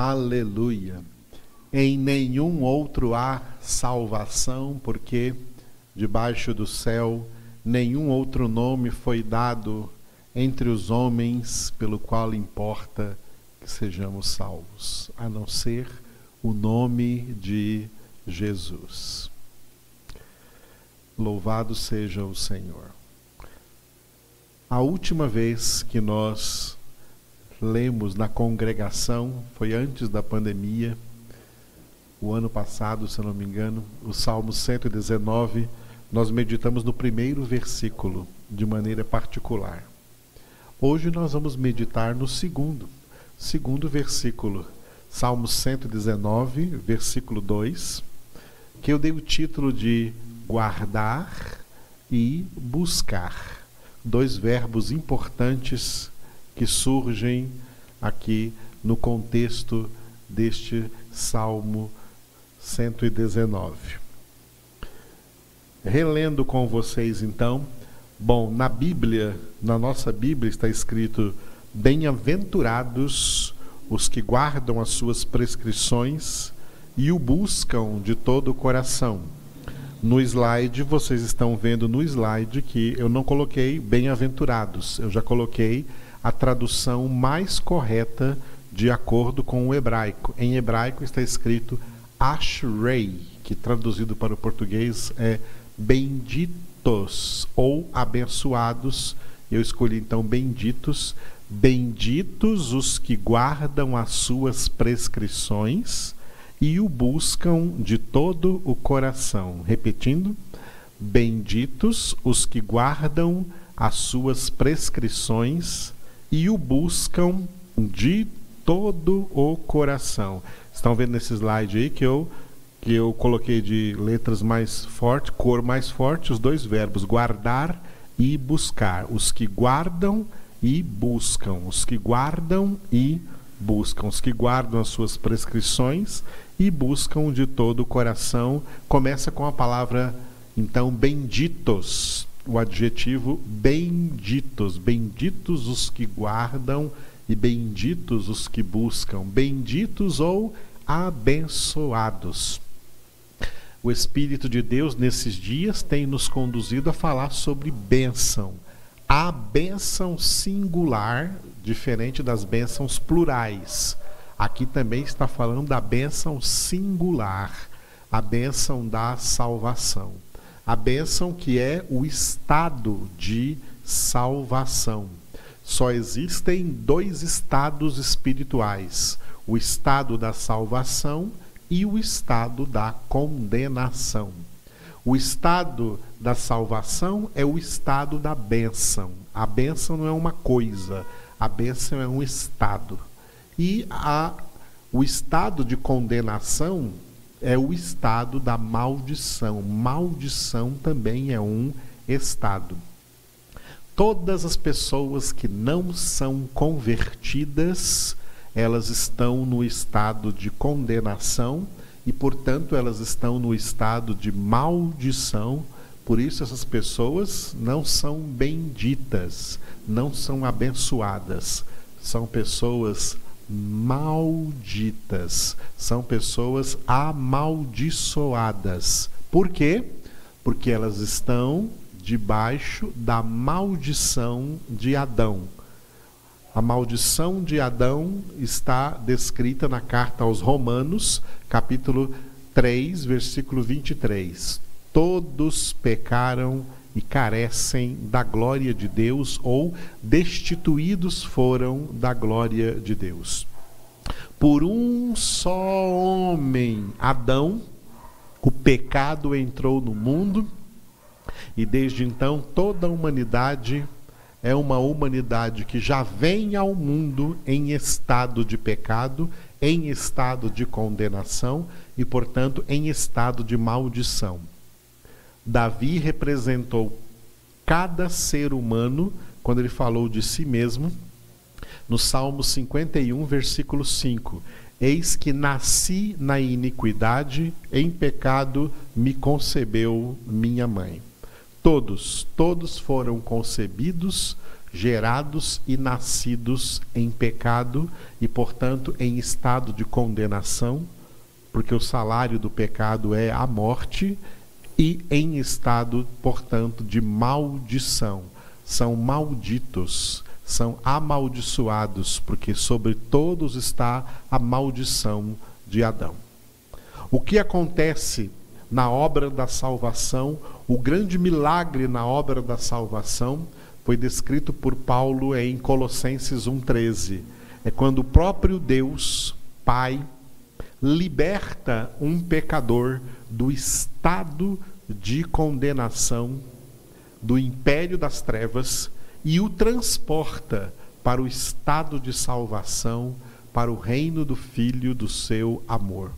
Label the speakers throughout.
Speaker 1: Aleluia. Em nenhum outro há salvação, porque debaixo do céu nenhum outro nome foi dado entre os homens pelo qual importa que sejamos salvos, a não ser o nome de Jesus. Louvado seja o Senhor. A última vez que nós lemos na congregação foi antes da pandemia, o ano passado, se não me engano, o Salmo 119, nós meditamos no primeiro versículo de maneira particular. Hoje nós vamos meditar no segundo, segundo versículo, Salmo 119, versículo 2, que eu dei o título de guardar e buscar. Dois verbos importantes que surgem aqui no contexto deste Salmo 119. Relendo com vocês então, bom, na Bíblia, na nossa Bíblia está escrito: Bem-aventurados os que guardam as suas prescrições e o buscam de todo o coração. No slide, vocês estão vendo no slide que eu não coloquei bem-aventurados, eu já coloquei a tradução mais correta de acordo com o hebraico. Em hebraico está escrito Ashrei, que traduzido para o português é benditos ou abençoados. Eu escolhi então benditos. Benditos os que guardam as suas prescrições e o buscam de todo o coração. Repetindo, benditos os que guardam as suas prescrições e o buscam de todo o coração. Estão vendo nesse slide aí que eu que eu coloquei de letras mais forte, cor mais forte, os dois verbos guardar e buscar. Os que guardam e buscam, os que guardam e buscam, os que guardam as suas prescrições e buscam de todo o coração. Começa com a palavra então benditos o adjetivo benditos, benditos os que guardam e benditos os que buscam, benditos ou abençoados. O Espírito de Deus nesses dias tem nos conduzido a falar sobre bênção. A bênção singular, diferente das bênçãos plurais. Aqui também está falando da bênção singular, a bênção da salvação a bênção que é o estado de salvação. Só existem dois estados espirituais: o estado da salvação e o estado da condenação. O estado da salvação é o estado da bênção. A bênção não é uma coisa, a bênção é um estado. E a, o estado de condenação é o estado da maldição. Maldição também é um estado. Todas as pessoas que não são convertidas, elas estão no estado de condenação e, portanto, elas estão no estado de maldição. Por isso, essas pessoas não são benditas, não são abençoadas. São pessoas malditas. São pessoas amaldiçoadas. Por quê? Porque elas estão debaixo da maldição de Adão. A maldição de Adão está descrita na carta aos Romanos, capítulo 3, versículo 23. Todos pecaram e carecem da glória de Deus ou destituídos foram da glória de Deus. Por um só homem, Adão, o pecado entrou no mundo e desde então toda a humanidade é uma humanidade que já vem ao mundo em estado de pecado, em estado de condenação e, portanto, em estado de maldição. Davi representou cada ser humano quando ele falou de si mesmo no Salmo 51, versículo 5. Eis que nasci na iniquidade, em pecado me concebeu minha mãe. Todos, todos foram concebidos gerados e nascidos em pecado e, portanto, em estado de condenação, porque o salário do pecado é a morte, e em estado, portanto, de maldição. São malditos, são amaldiçoados, porque sobre todos está a maldição de Adão. O que acontece na obra da salvação, o grande milagre na obra da salvação, foi descrito por Paulo em Colossenses 1,13. É quando o próprio Deus, Pai, liberta um pecador do estado de condenação, do império das trevas e o transporta para o estado de salvação, para o reino do Filho do seu amor.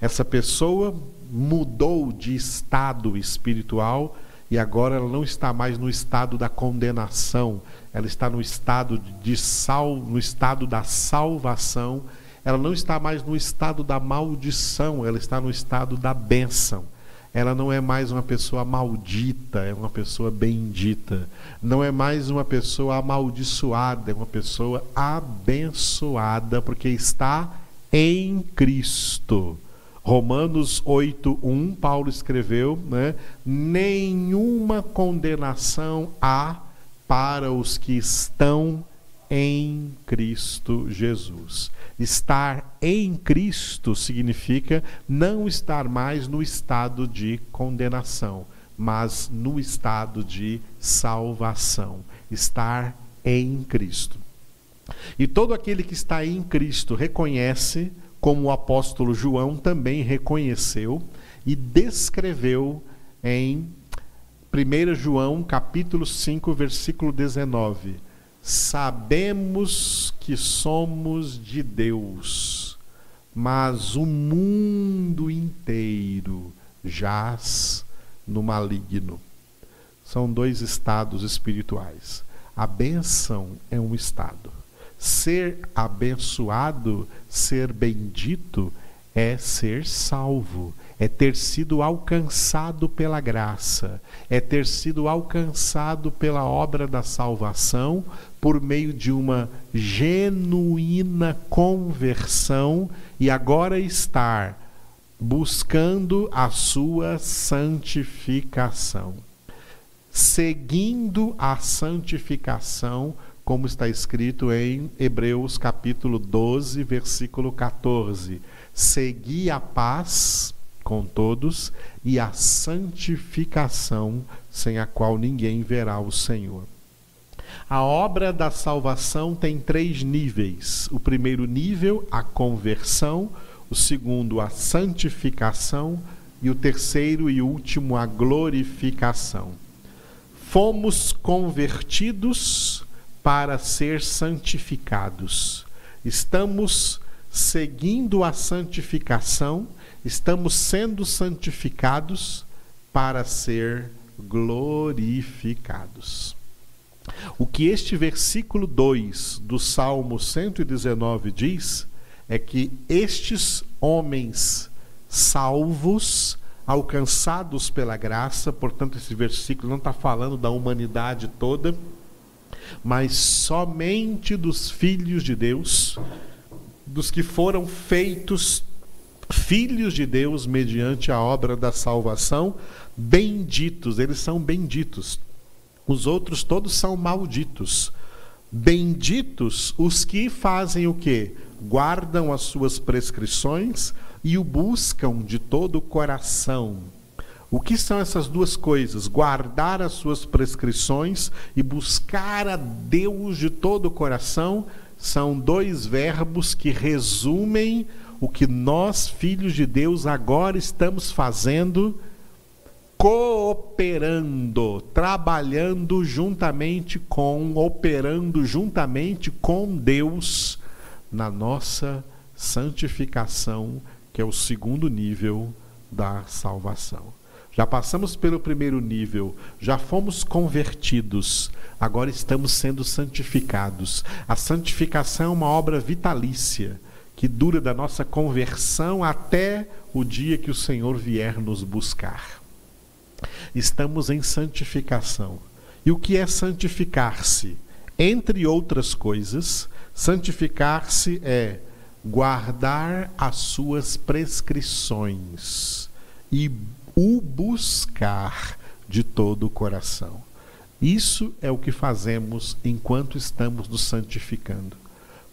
Speaker 1: Essa pessoa mudou de estado espiritual e agora ela não está mais no estado da condenação, ela está no estado de sal, no estado da salvação, ela não está mais no estado da maldição, ela está no estado da bênção. Ela não é mais uma pessoa maldita, é uma pessoa bendita. Não é mais uma pessoa amaldiçoada, é uma pessoa abençoada, porque está em Cristo. Romanos 8:1, Paulo escreveu, né? Nenhuma condenação há para os que estão em Cristo Jesus. Estar em Cristo significa não estar mais no estado de condenação, mas no estado de salvação. Estar em Cristo. E todo aquele que está em Cristo reconhece como o apóstolo João também reconheceu e descreveu em 1 João capítulo 5, versículo 19. Sabemos que somos de Deus, mas o mundo inteiro jaz no maligno. São dois estados espirituais. A benção é um estado Ser abençoado, ser bendito, é ser salvo, é ter sido alcançado pela graça, é ter sido alcançado pela obra da salvação por meio de uma genuína conversão e agora estar buscando a sua santificação. Seguindo a santificação como está escrito em Hebreus capítulo 12, versículo 14: Segui a paz com todos e a santificação, sem a qual ninguém verá o Senhor. A obra da salvação tem três níveis. O primeiro nível, a conversão, o segundo, a santificação, e o terceiro e último, a glorificação. Fomos convertidos para ser santificados. Estamos seguindo a santificação, estamos sendo santificados para ser glorificados. O que este versículo 2 do Salmo 119 diz é que estes homens salvos, alcançados pela graça, portanto, esse versículo não está falando da humanidade toda, mas somente dos filhos de Deus, dos que foram feitos filhos de Deus mediante a obra da salvação, benditos, eles são benditos. Os outros todos são malditos. Benditos os que fazem o que? Guardam as suas prescrições e o buscam de todo o coração o que são essas duas coisas? Guardar as suas prescrições e buscar a Deus de todo o coração são dois verbos que resumem o que nós, filhos de Deus, agora estamos fazendo, cooperando, trabalhando juntamente com, operando juntamente com Deus na nossa santificação, que é o segundo nível da salvação. Já passamos pelo primeiro nível, já fomos convertidos, agora estamos sendo santificados. A santificação é uma obra vitalícia que dura da nossa conversão até o dia que o Senhor vier nos buscar. Estamos em santificação. E o que é santificar-se? Entre outras coisas, santificar-se é guardar as suas prescrições e o buscar de todo o coração. Isso é o que fazemos enquanto estamos nos santificando.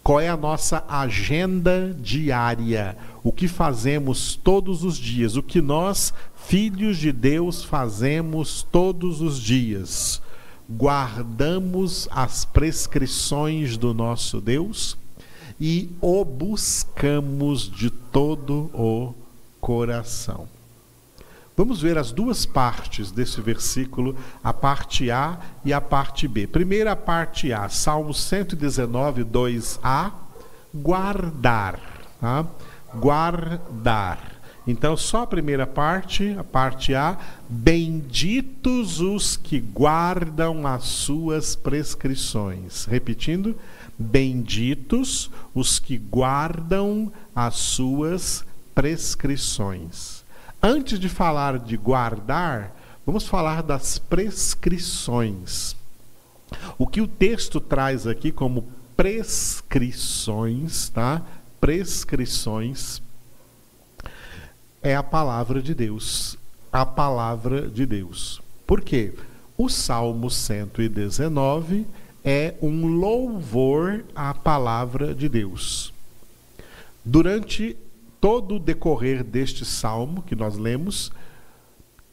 Speaker 1: Qual é a nossa agenda diária? O que fazemos todos os dias? O que nós, filhos de Deus, fazemos todos os dias? Guardamos as prescrições do nosso Deus e o buscamos de todo o coração. Vamos ver as duas partes desse versículo, a parte A e a parte B. Primeira parte A, Salmo 119, 2a, guardar. Tá? Guardar. Então, só a primeira parte, a parte A, benditos os que guardam as suas prescrições. Repetindo, benditos os que guardam as suas prescrições. Antes de falar de guardar, vamos falar das prescrições. O que o texto traz aqui como prescrições, tá? Prescrições é a palavra de Deus. A palavra de Deus. Por quê? O Salmo 119 é um louvor à palavra de Deus. Durante todo o decorrer deste salmo que nós lemos,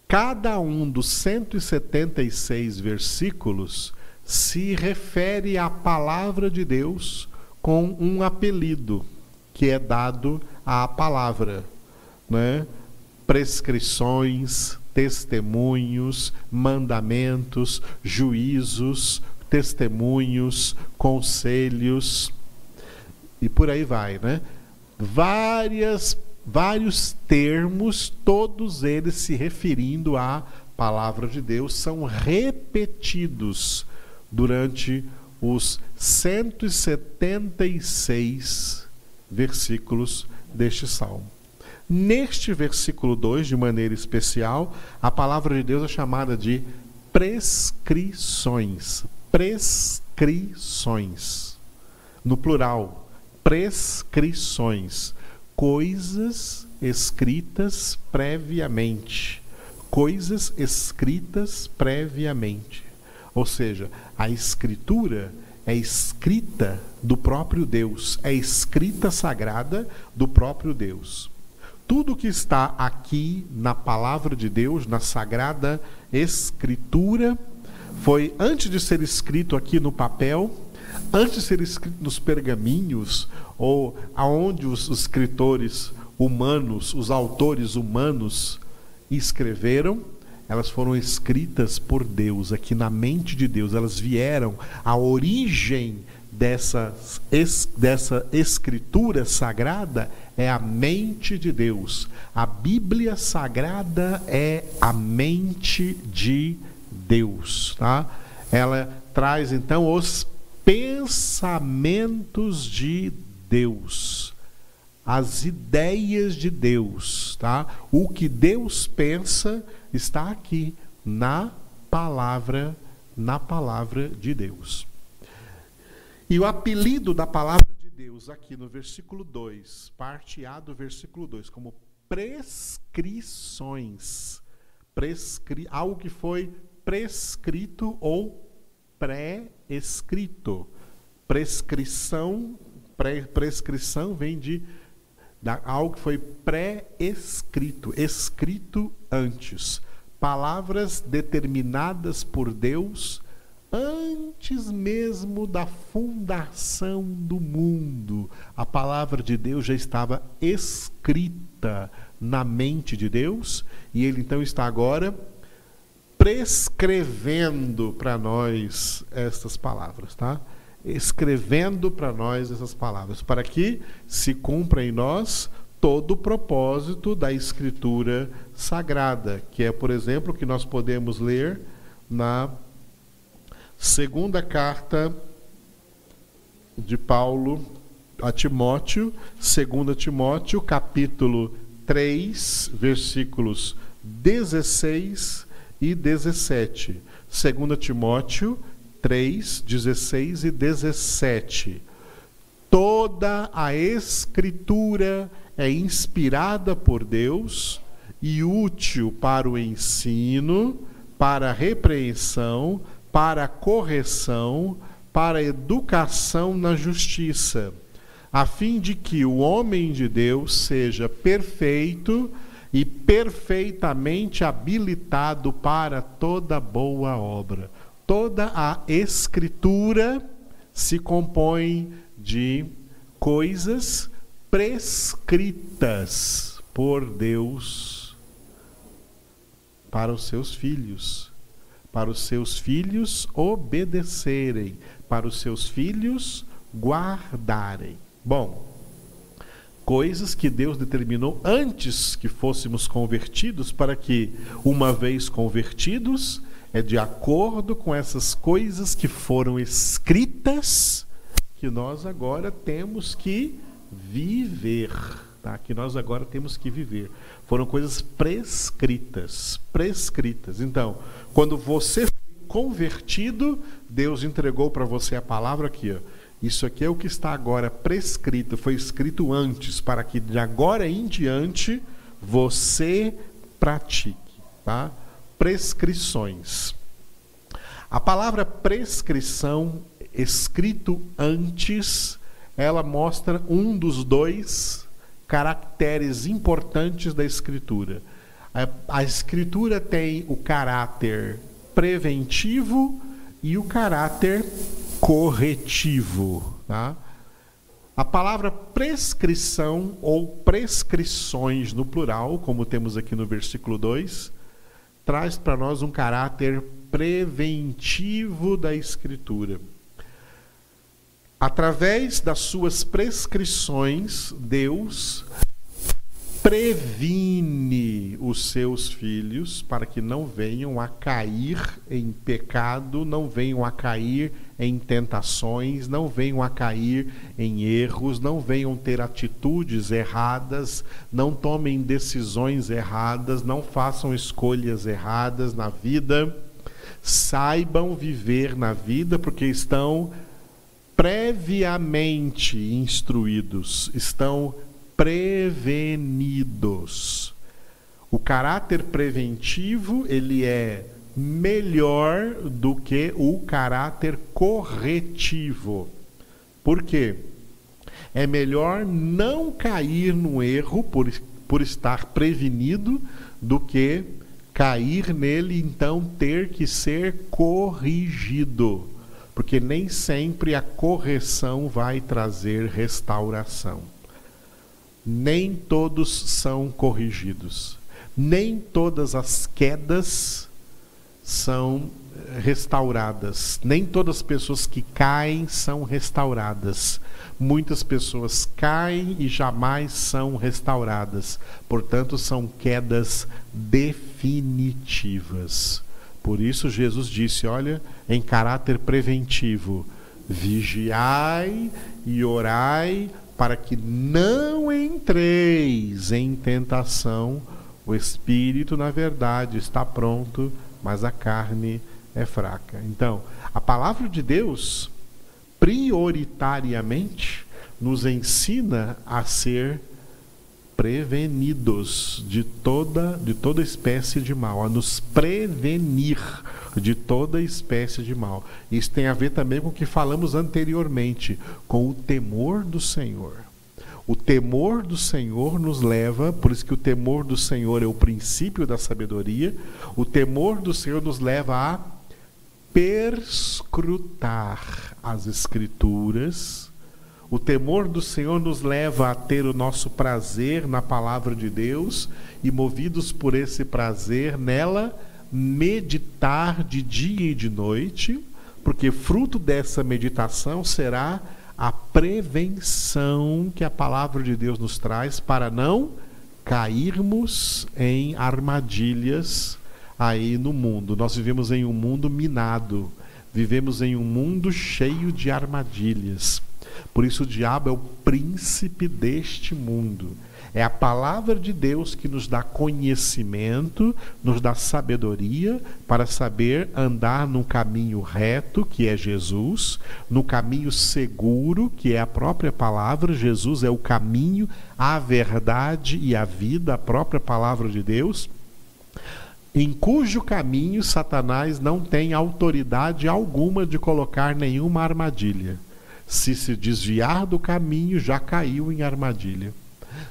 Speaker 1: cada um dos 176 versículos se refere à palavra de Deus com um apelido que é dado à palavra, né? Prescrições, testemunhos, mandamentos, juízos, testemunhos, conselhos e por aí vai, né? Várias, vários termos, todos eles se referindo à palavra de Deus, são repetidos durante os 176 versículos deste salmo. Neste versículo 2, de maneira especial, a palavra de Deus é chamada de prescrições. Prescrições. No plural, prescrições, coisas escritas previamente. Coisas escritas previamente. Ou seja, a escritura é escrita do próprio Deus, é escrita sagrada do próprio Deus. Tudo que está aqui na palavra de Deus, na sagrada escritura, foi antes de ser escrito aqui no papel, antes de ser escrito nos pergaminhos, ou aonde os escritores humanos, os autores humanos escreveram, elas foram escritas por Deus, aqui na mente de Deus, elas vieram, a origem dessa, dessa escritura sagrada é a mente de Deus. A Bíblia sagrada é a mente de Deus, tá? Ela traz então os pensamentos de Deus, as ideias de Deus, tá? O que Deus pensa está aqui na palavra, na palavra de Deus. E o apelido da palavra de Deus aqui no versículo 2, parte A do versículo 2, como prescrições, prescri algo que foi prescrito ou pré-escrito. Prescrição, pré, prescrição vem de da, algo que foi pré-escrito, escrito antes. Palavras determinadas por Deus antes mesmo da fundação do mundo. A palavra de Deus já estava escrita na mente de Deus e ele então está agora prescrevendo para nós estas palavras, tá? Escrevendo para nós essas palavras, para que se cumpra em nós todo o propósito da Escritura Sagrada, que é, por exemplo, o que nós podemos ler na segunda carta de Paulo a Timóteo, 2 Timóteo, capítulo 3, versículos 16 e 17. 2 Timóteo 3, 16 e 17. Toda a Escritura é inspirada por Deus e útil para o ensino, para a repreensão, para a correção, para a educação na justiça, a fim de que o homem de Deus seja perfeito e perfeitamente habilitado para toda boa obra. Toda a Escritura se compõe de coisas prescritas por Deus para os seus filhos, para os seus filhos obedecerem, para os seus filhos guardarem. Bom, coisas que Deus determinou antes que fôssemos convertidos, para que, uma vez convertidos, é de acordo com essas coisas que foram escritas que nós agora temos que viver, tá? Que nós agora temos que viver. Foram coisas prescritas, prescritas. Então, quando você foi convertido, Deus entregou para você a palavra aqui, ó. Isso aqui é o que está agora prescrito, foi escrito antes, para que de agora em diante você pratique, tá? Prescrições. A palavra prescrição escrito antes, ela mostra um dos dois caracteres importantes da escritura. A, a escritura tem o caráter preventivo e o caráter corretivo. Tá? A palavra prescrição ou prescrições no plural, como temos aqui no versículo 2, traz para nós um caráter preventivo da Escritura. Através das suas prescrições, Deus previne os seus filhos para que não venham a cair em pecado, não venham a cair em tentações, não venham a cair em erros, não venham ter atitudes erradas, não tomem decisões erradas, não façam escolhas erradas na vida. Saibam viver na vida porque estão previamente instruídos, estão prevenidos. O caráter preventivo, ele é melhor do que o caráter corretivo. Por quê? É melhor não cair no erro por, por estar prevenido do que cair nele então ter que ser corrigido porque nem sempre a correção vai trazer restauração. Nem todos são corrigidos. Nem todas as quedas são eh, restauradas. Nem todas as pessoas que caem são restauradas. Muitas pessoas caem e jamais são restauradas. Portanto, são quedas definitivas. Por isso, Jesus disse: olha, em caráter preventivo, vigiai e orai para que não entreis em tentação. O espírito, na verdade, está pronto, mas a carne é fraca. Então, a palavra de Deus, prioritariamente, nos ensina a ser prevenidos de toda, de toda espécie de mal, a nos prevenir de toda espécie de mal. Isso tem a ver também com o que falamos anteriormente, com o temor do Senhor. O temor do Senhor nos leva, por isso que o temor do Senhor é o princípio da sabedoria, o temor do Senhor nos leva a perscrutar as Escrituras o temor do Senhor nos leva a ter o nosso prazer na palavra de Deus e, movidos por esse prazer nela, meditar de dia e de noite, porque fruto dessa meditação será a prevenção que a palavra de Deus nos traz para não cairmos em armadilhas aí no mundo. Nós vivemos em um mundo minado, vivemos em um mundo cheio de armadilhas. Por isso o diabo é o príncipe deste mundo. É a palavra de Deus que nos dá conhecimento, nos dá sabedoria para saber andar num caminho reto, que é Jesus, no caminho seguro, que é a própria palavra. Jesus é o caminho, a verdade e a vida, a própria palavra de Deus em cujo caminho Satanás não tem autoridade alguma de colocar nenhuma armadilha. Se se desviar do caminho, já caiu em armadilha.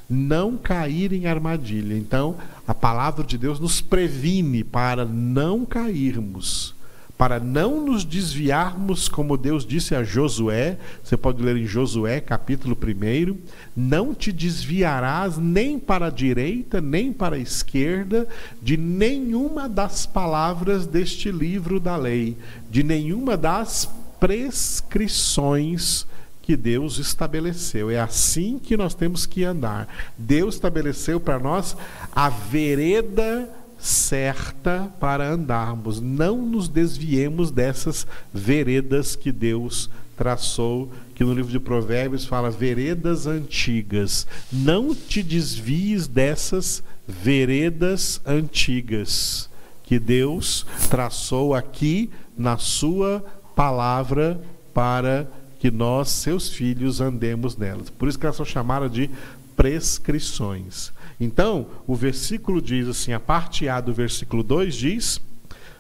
Speaker 1: Não cair em armadilha. Então, a palavra de Deus nos previne para não cairmos para não nos desviarmos, como Deus disse a Josué, você pode ler em Josué, capítulo 1, não te desviarás nem para a direita, nem para a esquerda, de nenhuma das palavras deste livro da lei, de nenhuma das prescrições que Deus estabeleceu. É assim que nós temos que andar. Deus estabeleceu para nós a vereda certa para andarmos. Não nos desviemos dessas veredas que Deus traçou, que no livro de Provérbios fala veredas antigas. Não te desvies dessas veredas antigas que Deus traçou aqui na sua palavra para que nós, seus filhos, andemos nelas. Por isso que elas são chamadas de prescrições. Então, o versículo diz assim, a parte A do versículo 2 diz: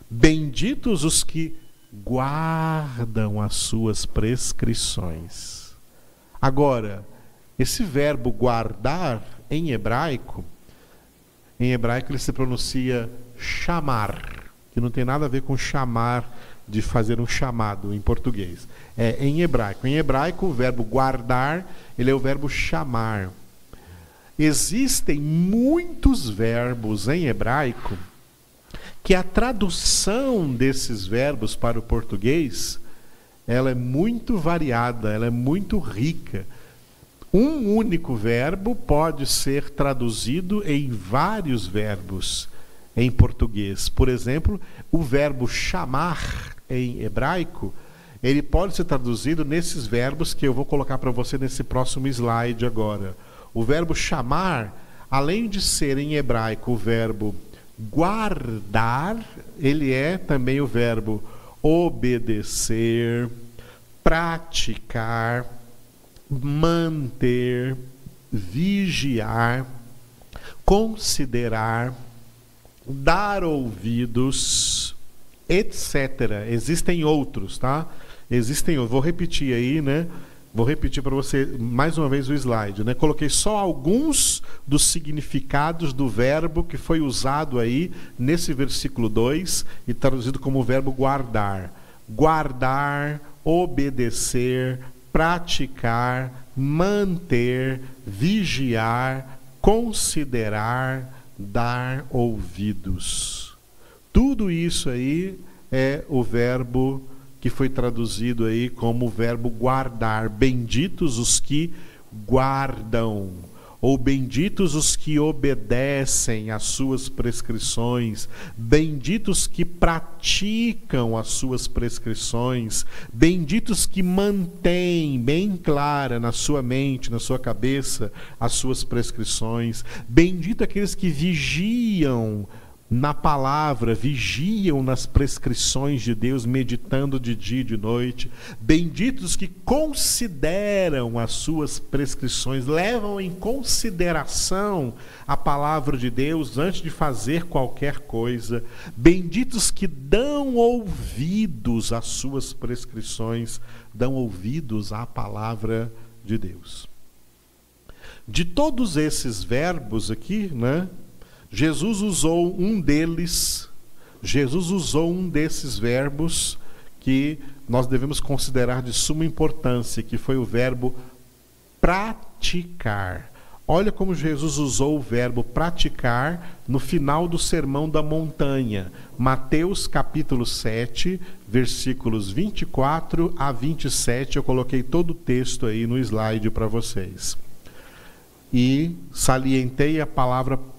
Speaker 1: Benditos os que guardam as suas prescrições. Agora, esse verbo guardar em hebraico, em hebraico ele se pronuncia chamar, que não tem nada a ver com chamar de fazer um chamado em português. É em hebraico. Em hebraico, o verbo guardar, ele é o verbo chamar. Existem muitos verbos em hebraico que a tradução desses verbos para o português ela é muito variada, ela é muito rica. Um único verbo pode ser traduzido em vários verbos em português. Por exemplo, o verbo chamar em hebraico, ele pode ser traduzido nesses verbos que eu vou colocar para você nesse próximo slide agora. O verbo chamar, além de ser em hebraico o verbo guardar, ele é também o verbo obedecer, praticar, manter, vigiar, considerar, dar ouvidos, etc. Existem outros, tá? Existem, eu vou repetir aí, né? Vou repetir para você mais uma vez o slide. Né? Coloquei só alguns dos significados do verbo que foi usado aí nesse versículo 2 e traduzido como verbo guardar. Guardar, obedecer, praticar, manter, vigiar, considerar, dar ouvidos. Tudo isso aí é o verbo que foi traduzido aí como o verbo guardar. Benditos os que guardam, ou benditos os que obedecem às suas prescrições, benditos que praticam as suas prescrições, benditos que mantêm bem clara na sua mente, na sua cabeça, as suas prescrições, bendito aqueles que vigiam na palavra, vigiam nas prescrições de Deus, meditando de dia e de noite. Benditos que consideram as suas prescrições, levam em consideração a palavra de Deus antes de fazer qualquer coisa. Benditos que dão ouvidos às suas prescrições, dão ouvidos à palavra de Deus. De todos esses verbos aqui, né? Jesus usou um deles, Jesus usou um desses verbos que nós devemos considerar de suma importância, que foi o verbo praticar. Olha como Jesus usou o verbo praticar no final do Sermão da Montanha, Mateus capítulo 7, versículos 24 a 27. Eu coloquei todo o texto aí no slide para vocês. E salientei a palavra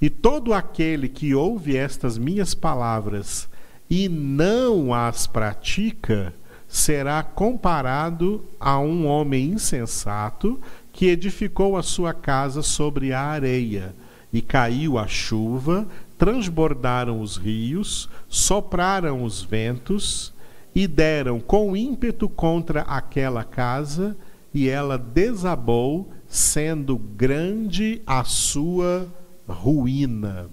Speaker 1: E todo aquele que ouve estas minhas palavras e não as pratica, será comparado a um homem insensato que edificou a sua casa sobre a areia, e caiu a chuva, transbordaram os rios, sopraram os ventos, e deram com ímpeto contra aquela casa, e ela desabou, sendo grande a sua ruína.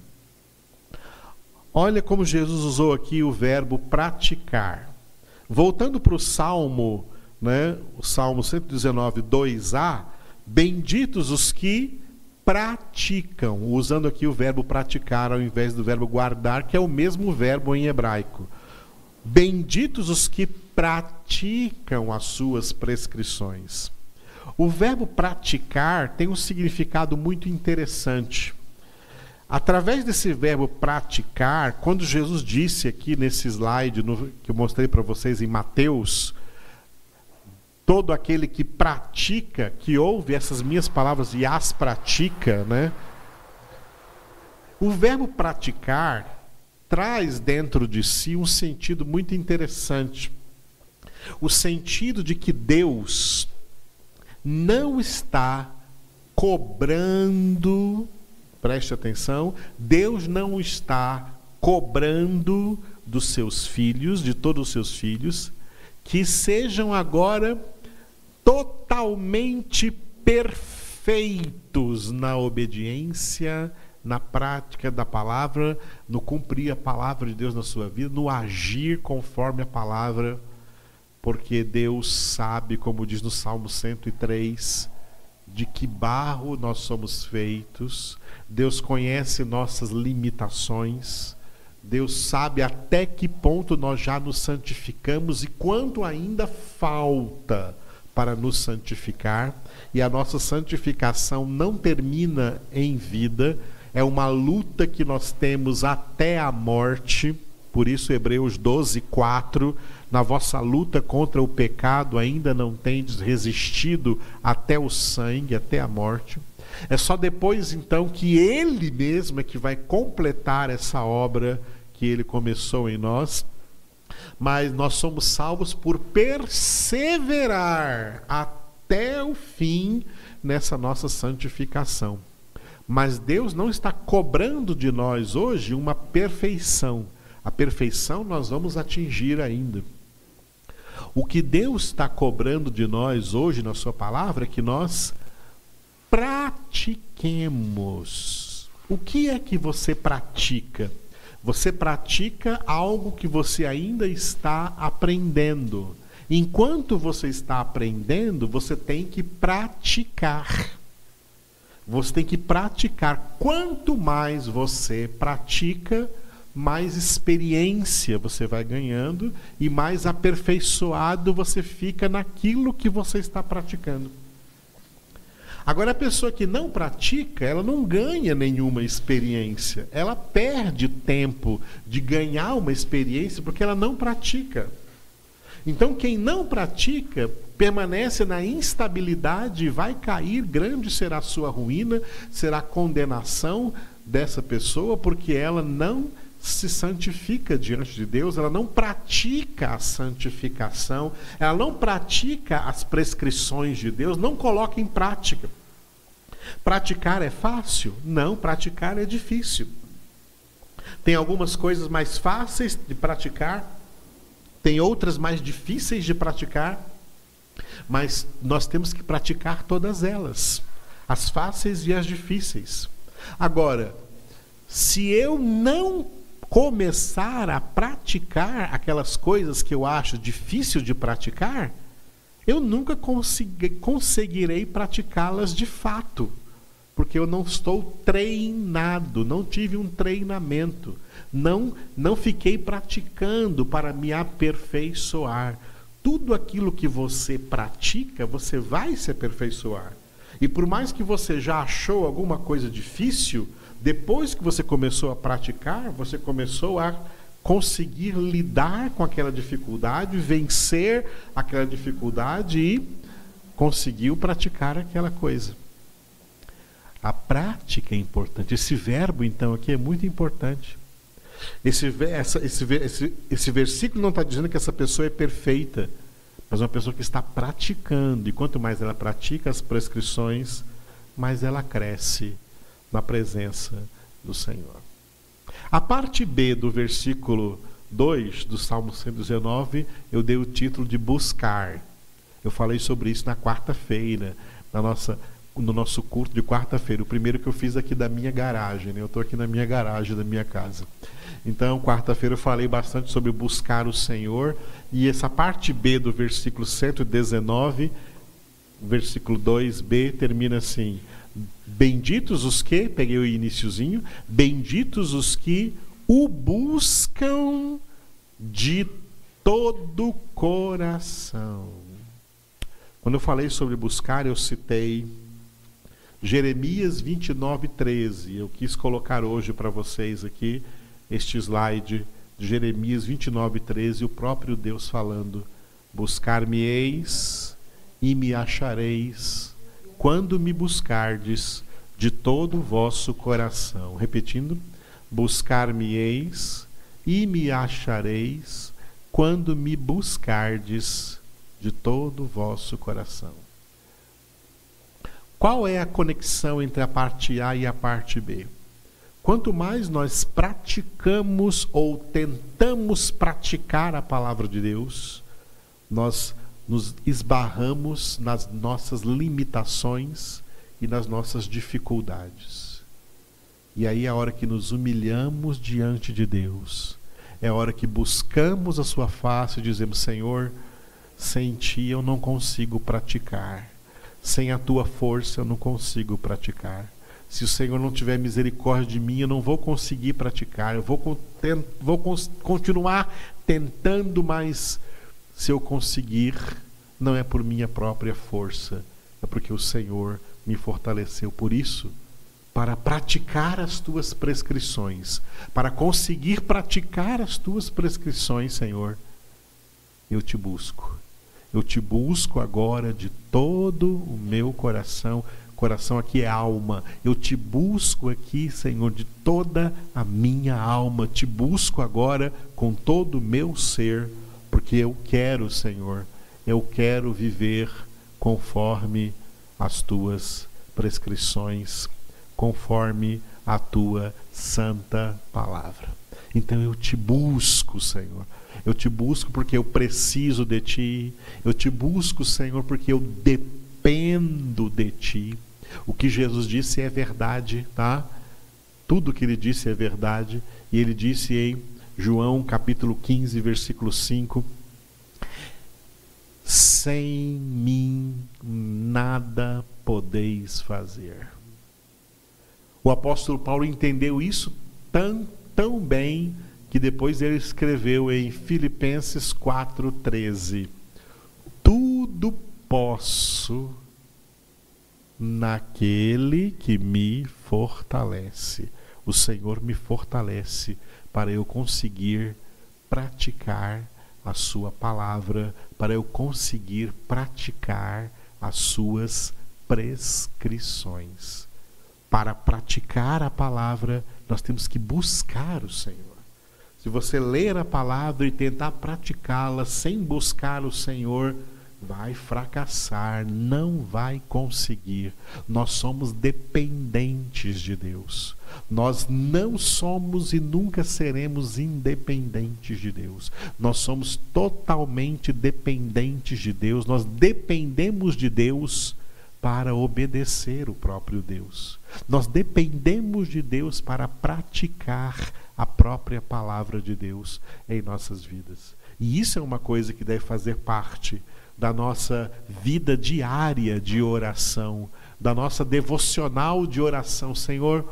Speaker 1: Olha como Jesus usou aqui o verbo praticar. Voltando para o Salmo, né, o Salmo 119, 2a, benditos os que praticam, usando aqui o verbo praticar ao invés do verbo guardar, que é o mesmo verbo em hebraico. Benditos os que praticam as suas prescrições. O verbo praticar tem um significado muito interessante. Através desse verbo praticar, quando Jesus disse aqui nesse slide no, que eu mostrei para vocês em Mateus, todo aquele que pratica, que ouve essas minhas palavras e as pratica, né? O verbo praticar traz dentro de si um sentido muito interessante. O sentido de que Deus não está cobrando Preste atenção, Deus não está cobrando dos seus filhos, de todos os seus filhos, que sejam agora totalmente perfeitos na obediência, na prática da palavra, no cumprir a palavra de Deus na sua vida, no agir conforme a palavra, porque Deus sabe, como diz no Salmo 103, de que barro nós somos feitos, Deus conhece nossas limitações, Deus sabe até que ponto nós já nos santificamos e quanto ainda falta para nos santificar, e a nossa santificação não termina em vida, é uma luta que nós temos até a morte. Por isso, Hebreus 12, 4 na vossa luta contra o pecado ainda não tendes resistido até o sangue, até a morte. É só depois então que ele mesmo é que vai completar essa obra que ele começou em nós. Mas nós somos salvos por perseverar até o fim nessa nossa santificação. Mas Deus não está cobrando de nós hoje uma perfeição. A perfeição nós vamos atingir ainda. O que Deus está cobrando de nós hoje na Sua palavra é que nós pratiquemos. O que é que você pratica? Você pratica algo que você ainda está aprendendo. Enquanto você está aprendendo, você tem que praticar. Você tem que praticar. Quanto mais você pratica, mais experiência você vai ganhando e mais aperfeiçoado você fica naquilo que você está praticando. Agora, a pessoa que não pratica, ela não ganha nenhuma experiência. Ela perde tempo de ganhar uma experiência porque ela não pratica. Então, quem não pratica permanece na instabilidade e vai cair, grande será a sua ruína, será a condenação dessa pessoa, porque ela não se santifica diante de Deus, ela não pratica a santificação, ela não pratica as prescrições de Deus, não coloca em prática. Praticar é fácil? Não, praticar é difícil. Tem algumas coisas mais fáceis de praticar, tem outras mais difíceis de praticar, mas nós temos que praticar todas elas, as fáceis e as difíceis. Agora, se eu não começar a praticar aquelas coisas que eu acho difícil de praticar, eu nunca consegui, conseguirei praticá-las de fato, porque eu não estou treinado, não tive um treinamento, não não fiquei praticando para me aperfeiçoar. tudo aquilo que você pratica, você vai se aperfeiçoar. E por mais que você já achou alguma coisa difícil, depois que você começou a praticar, você começou a conseguir lidar com aquela dificuldade, vencer aquela dificuldade e conseguiu praticar aquela coisa. A prática é importante. Esse verbo, então, aqui é muito importante. Esse, essa, esse, esse, esse versículo não está dizendo que essa pessoa é perfeita, mas uma pessoa que está praticando. E quanto mais ela pratica as prescrições, mais ela cresce na presença do Senhor. A parte B do versículo 2 do Salmo 119, eu dei o título de buscar. Eu falei sobre isso na quarta-feira, na nossa no nosso culto de quarta-feira, o primeiro que eu fiz aqui da minha garagem, né? eu estou aqui na minha garagem da minha casa. Então, quarta-feira eu falei bastante sobre buscar o Senhor, e essa parte B do versículo 119, versículo 2b, termina assim: Benditos os que, peguei o iníciozinho, benditos os que o buscam de todo coração. Quando eu falei sobre buscar, eu citei Jeremias 29, 13. Eu quis colocar hoje para vocês aqui este slide de Jeremias 29, 13, o próprio Deus falando: Buscar-me-eis e me achareis, quando me buscardes de todo o vosso coração. Repetindo: Buscar-me-eis e me achareis, quando me buscardes de todo o vosso coração. Qual é a conexão entre a parte A e a parte B? Quanto mais nós praticamos ou tentamos praticar a palavra de Deus, nós nos esbarramos nas nossas limitações e nas nossas dificuldades. E aí é a hora que nos humilhamos diante de Deus, é a hora que buscamos a Sua face e dizemos: Senhor, sem Ti eu não consigo praticar. Sem a tua força eu não consigo praticar. Se o Senhor não tiver misericórdia de mim, eu não vou conseguir praticar. Eu vou, vou continuar tentando, mas se eu conseguir, não é por minha própria força, é porque o Senhor me fortaleceu. Por isso, para praticar as tuas prescrições, para conseguir praticar as tuas prescrições, Senhor, eu te busco. Eu te busco agora de todo o meu coração. Coração aqui é alma. Eu te busco aqui, Senhor, de toda a minha alma. Te busco agora com todo o meu ser, porque eu quero, Senhor, eu quero viver conforme as tuas prescrições, conforme a tua santa palavra. Então eu te busco, Senhor. Eu te busco porque eu preciso de ti. Eu te busco, Senhor, porque eu dependo de ti. O que Jesus disse é verdade, tá? Tudo que ele disse é verdade. E ele disse em João capítulo 15, versículo 5: Sem mim nada podeis fazer. O apóstolo Paulo entendeu isso tão, tão bem que depois ele escreveu em Filipenses 4,13: Tudo posso naquele que me fortalece. O Senhor me fortalece para eu conseguir praticar a Sua palavra, para eu conseguir praticar as Suas prescrições. Para praticar a palavra, nós temos que buscar o Senhor. Se você ler a palavra e tentar praticá-la sem buscar o Senhor, vai fracassar, não vai conseguir. Nós somos dependentes de Deus. Nós não somos e nunca seremos independentes de Deus. Nós somos totalmente dependentes de Deus. Nós dependemos de Deus para obedecer o próprio Deus. Nós dependemos de Deus para praticar a própria palavra de Deus em nossas vidas. E isso é uma coisa que deve fazer parte da nossa vida diária de oração, da nossa devocional de oração. Senhor,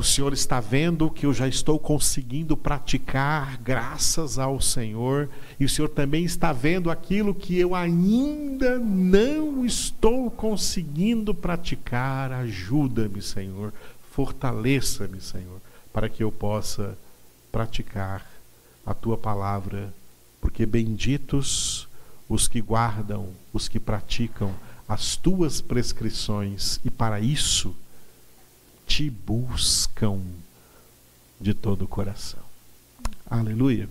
Speaker 1: O Senhor está vendo que eu já estou conseguindo praticar, graças ao Senhor, e o Senhor também está vendo aquilo que eu ainda não estou conseguindo praticar. Ajuda-me, Senhor, fortaleça-me, Senhor, para que eu possa praticar a tua palavra, porque benditos os que guardam, os que praticam as tuas prescrições, e para isso te buscam de todo o coração. Aleluia.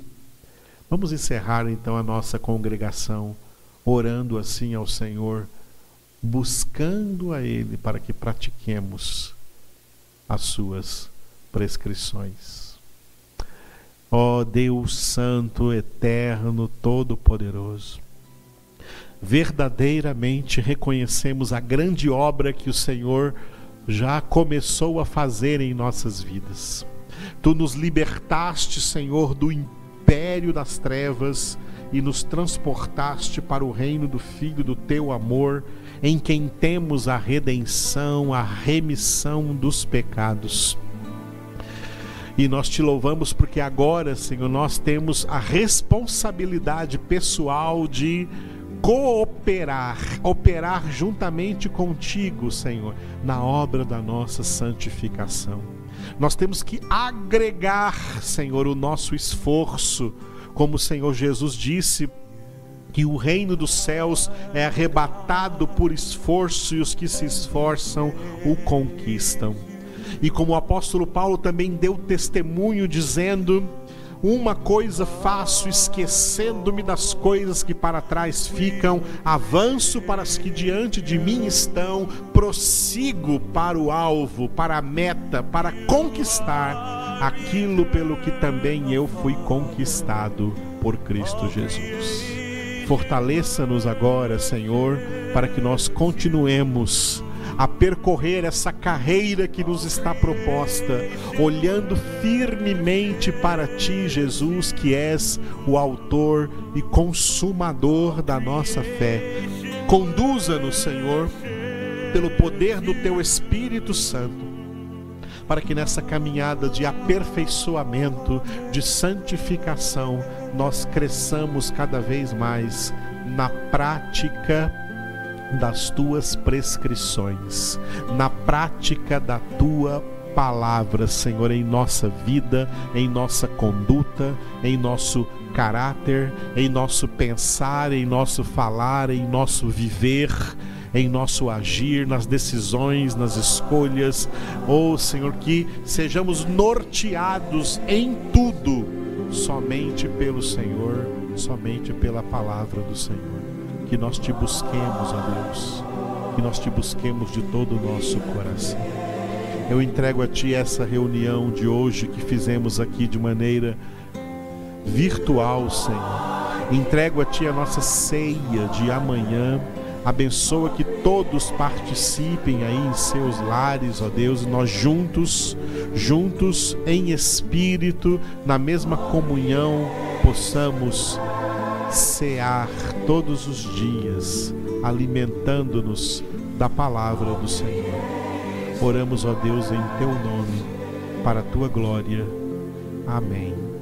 Speaker 1: Vamos encerrar então a nossa congregação orando assim ao Senhor, buscando a Ele para que pratiquemos as suas prescrições. Ó Deus Santo, Eterno, Todo-Poderoso, verdadeiramente reconhecemos a grande obra que o Senhor já começou a fazer em nossas vidas. Tu nos libertaste, Senhor, do império das trevas e nos transportaste para o reino do Filho do teu amor, em quem temos a redenção, a remissão dos pecados. E nós te louvamos porque agora, Senhor, nós temos a responsabilidade pessoal de cooperar, operar juntamente contigo, Senhor, na obra da nossa santificação. Nós temos que agregar, Senhor, o nosso esforço, como o Senhor Jesus disse que o reino dos céus é arrebatado por esforço e os que se esforçam o conquistam. E como o apóstolo Paulo também deu testemunho dizendo uma coisa faço, esquecendo-me das coisas que para trás ficam, avanço para as que diante de mim estão, prossigo para o alvo, para a meta, para conquistar aquilo pelo que também eu fui conquistado por Cristo Jesus. Fortaleça-nos agora, Senhor, para que nós continuemos a percorrer essa carreira que nos está proposta, olhando firmemente para ti, Jesus, que és o autor e consumador da nossa fé. Conduza-nos, Senhor, pelo poder do teu Espírito Santo para que nessa caminhada de aperfeiçoamento, de santificação, nós cresçamos cada vez mais na prática das tuas prescrições, na prática da tua palavra, Senhor, em nossa vida, em nossa conduta, em nosso caráter, em nosso pensar, em nosso falar, em nosso viver, em nosso agir, nas decisões, nas escolhas. Oh, Senhor, que sejamos norteados em tudo somente pelo Senhor, somente pela palavra do Senhor que nós te busquemos, ó Deus, que nós te busquemos de todo o nosso coração. Eu entrego a Ti essa reunião de hoje que fizemos aqui de maneira virtual, Senhor. Entrego a Ti a nossa ceia de amanhã. Abençoa que todos participem aí em seus lares, ó Deus, e nós juntos, juntos em espírito, na mesma comunhão, possamos cear todos os dias, alimentando-nos da palavra do Senhor. Oramos, ó Deus, em teu nome, para a tua glória. Amém.